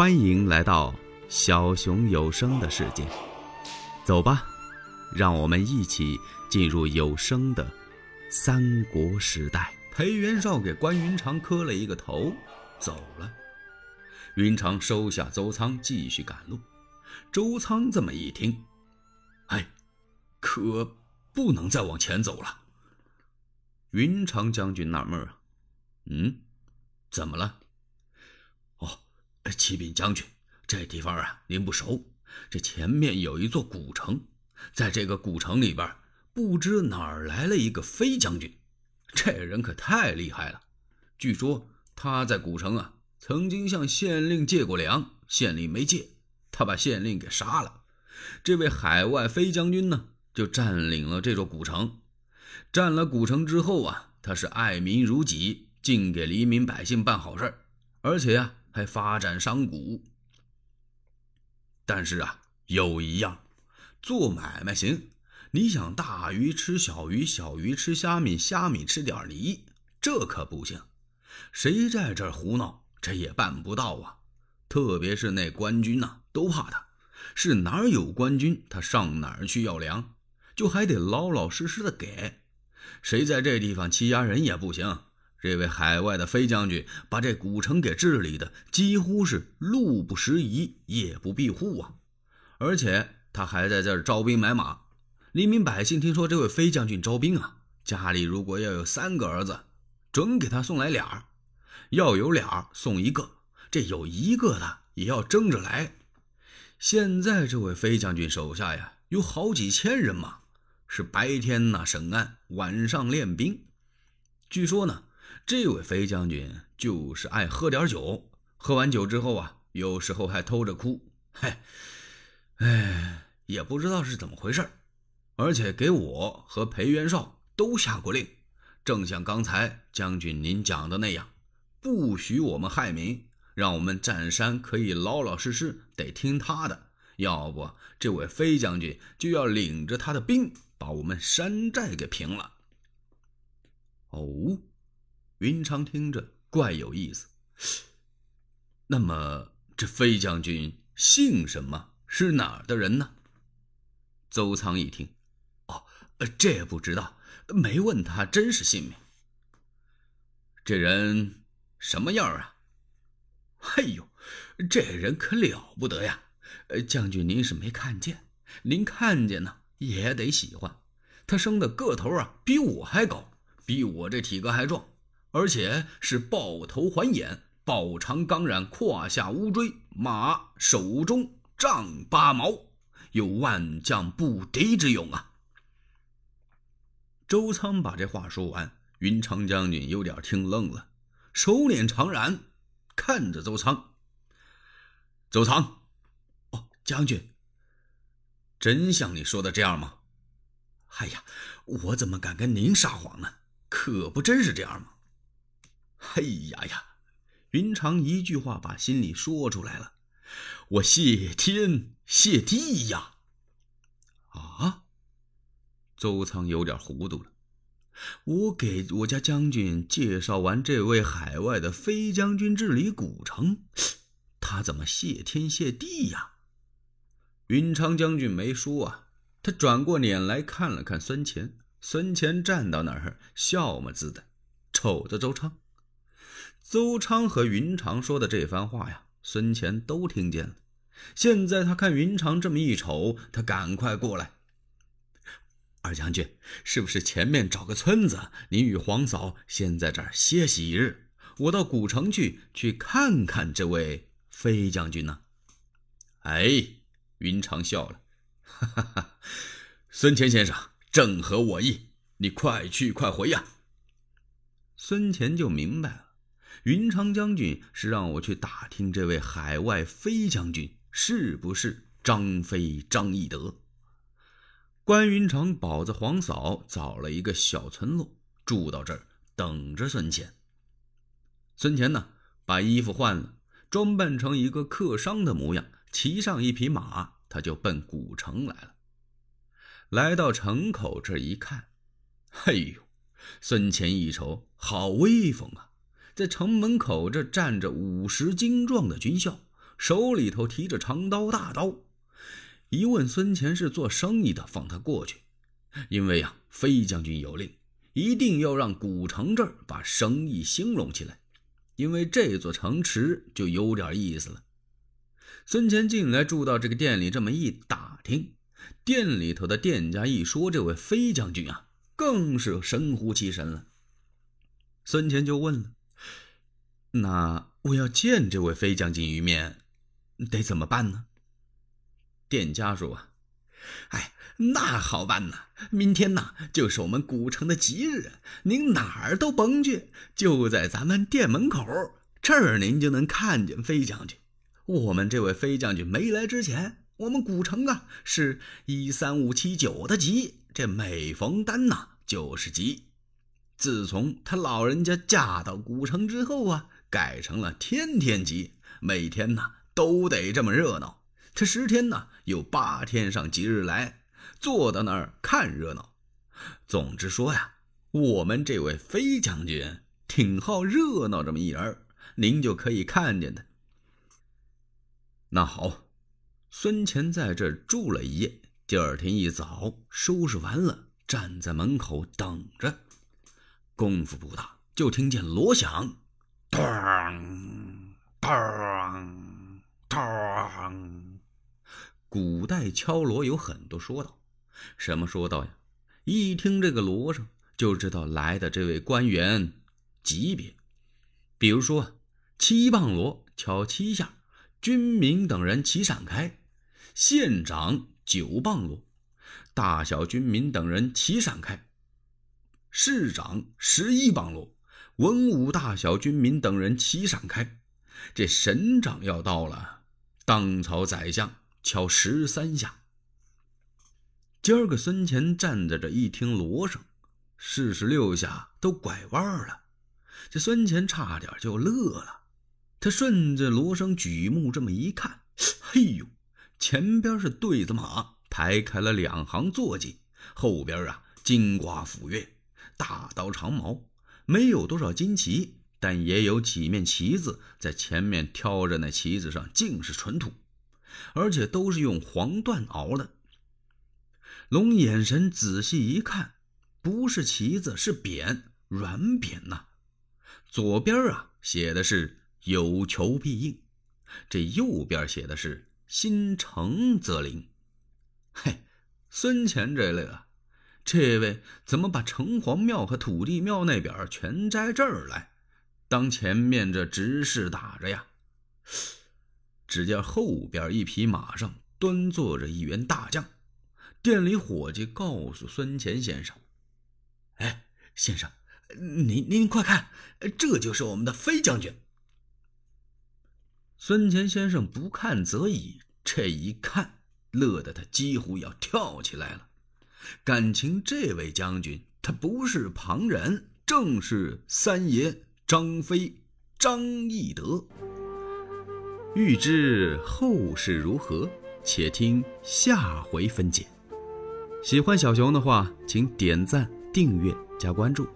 欢迎来到小熊有声的世界，走吧，让我们一起进入有声的三国时代。裴元绍给关云长磕了一个头，走了。云长收下周仓，继续赶路。周仓这么一听，哎，可不能再往前走了。云长将军纳闷啊，嗯，怎么了？启禀将军，这地方啊，您不熟。这前面有一座古城，在这个古城里边，不知哪儿来了一个飞将军。这人可太厉害了，据说他在古城啊，曾经向县令借过粮，县令没借，他把县令给杀了。这位海外飞将军呢，就占领了这座古城。占了古城之后啊，他是爱民如己，尽给黎民百姓办好事而且呀，还发展商贾。但是啊，有一样，做买卖行，你想大鱼吃小鱼，小鱼吃虾米，虾米吃点梨，这可不行。谁在这儿胡闹，这也办不到啊。特别是那官军呐，都怕他，是哪儿有官军，他上哪儿去要粮，就还得老老实实的给。谁在这地方欺压人也不行。这位海外的飞将军把这古城给治理的几乎是路不拾遗，夜不闭户啊！而且他还在这儿招兵买马。黎民百姓听说这位飞将军招兵啊，家里如果要有三个儿子，准给他送来俩；要有俩送一个，这有一个的也要争着来。现在这位飞将军手下呀，有好几千人马。是白天呢审案，晚上练兵。据说呢，这位飞将军就是爱喝点酒，喝完酒之后啊，有时候还偷着哭。嗨，哎，也不知道是怎么回事而且给我和裴元绍都下过令，正像刚才将军您讲的那样，不许我们害民，让我们占山可以老老实实得听他的，要不这位飞将军就要领着他的兵。把我们山寨给平了。哦，云长听着怪有意思。那么这飞将军姓什么？是哪儿的人呢？邹仓一听，哦，这不知道，没问他真实姓名。这人什么样啊？哎呦，这人可了不得呀！将军您是没看见，您看见呢？也得喜欢，他生的个头啊，比我还高，比我这体格还壮，而且是抱头环眼，豹长钢髯，胯下乌锥，马手中丈八矛，有万将不敌之勇啊！周仓把这话说完，云长将军有点听愣了，手捻长髯，看着周仓。周仓，哦，将军。真像你说的这样吗？哎呀，我怎么敢跟您撒谎呢？可不真是这样吗？哎呀呀！云长一句话把心里说出来了。我谢天谢地呀！啊！周仓有点糊涂了。我给我家将军介绍完这位海外的飞将军治理古城，他怎么谢天谢地呀？云长将军没说啊，他转过脸来看了看孙乾，孙乾站到那儿，笑么滋的，瞅着周昌。邹昌和云长说的这番话呀，孙乾都听见了。现在他看云长这么一瞅，他赶快过来。二将军，是不是前面找个村子，您与皇嫂先在这儿歇息一日？我到古城去，去看看这位飞将军呢？哎。云长笑了，哈哈哈！孙乾先生正合我意，你快去快回呀。孙乾就明白了，云长将军是让我去打听这位海外飞将军是不是张飞张翼德。关云长保着皇嫂找了一个小村落住到这儿，等着孙乾。孙乾呢，把衣服换了，装扮成一个客商的模样。骑上一匹马，他就奔古城来了。来到城口这一看，嘿呦！孙乾一瞅，好威风啊！在城门口这站着五十精壮的军校，手里头提着长刀大刀。一问孙乾是做生意的，放他过去，因为呀，飞将军有令，一定要让古城这儿把生意兴隆起来，因为这座城池就有点意思了。孙乾进来住到这个店里，这么一打听，店里头的店家一说这位飞将军啊，更是神乎其神了。孙乾就问了：“那我要见这位飞将军一面，得怎么办呢？”店家说：“啊，哎，那好办呐！明天呐，就是我们古城的吉日，您哪儿都甭去，就在咱们店门口这儿，您就能看见飞将军。我们这位飞将军没来之前，我们古城啊是一三五七九的吉，这每逢单呐就是吉。自从他老人家嫁到古城之后啊，改成了天天集，每天呐都得这么热闹。”这十天呢，有八天上吉日来，坐到那儿看热闹。总之说呀，我们这位飞将军挺好热闹这么一人，您就可以看见他。那好，孙乾在这住了一夜，第二天一早收拾完了，站在门口等着。功夫不大，就听见锣响，当当当。古代敲锣有很多说道，什么说道呀？一听这个锣声，就知道来的这位官员级别。比如说，七棒锣敲七下，军民等人齐闪开；县长九棒锣，大小军民等人齐闪开；市长十一棒锣，文武大小军民等人齐闪开。这省长要到了，当朝宰相。敲十三下。今儿个孙乾站在这，一听锣声，四十六下都拐弯了。这孙乾差点就乐了。他顺着锣声举目这么一看，嘿呦，前边是对子马排开了两行坐骑，后边啊金瓜斧钺，大刀长矛，没有多少金旗，但也有几面旗子在前面挑着，那旗子上尽是纯土。而且都是用黄缎熬的。龙眼神仔细一看，不是旗子，是匾，软匾呐。左边啊写的是“有求必应”，这右边写的是“心诚则灵”。嘿，孙乾这类啊，这位怎么把城隍庙和土地庙那边全摘这儿来，当前面这执事打着呀？只见后边一匹马上端坐着一员大将，店里伙计告诉孙乾先生：“哎，先生，您您快看，这就是我们的飞将军。”孙乾先生不看则已，这一看，乐得他几乎要跳起来了。感情这位将军他不是旁人，正是三爷张飞张翼德。欲知后事如何，且听下回分解。喜欢小熊的话，请点赞、订阅、加关注。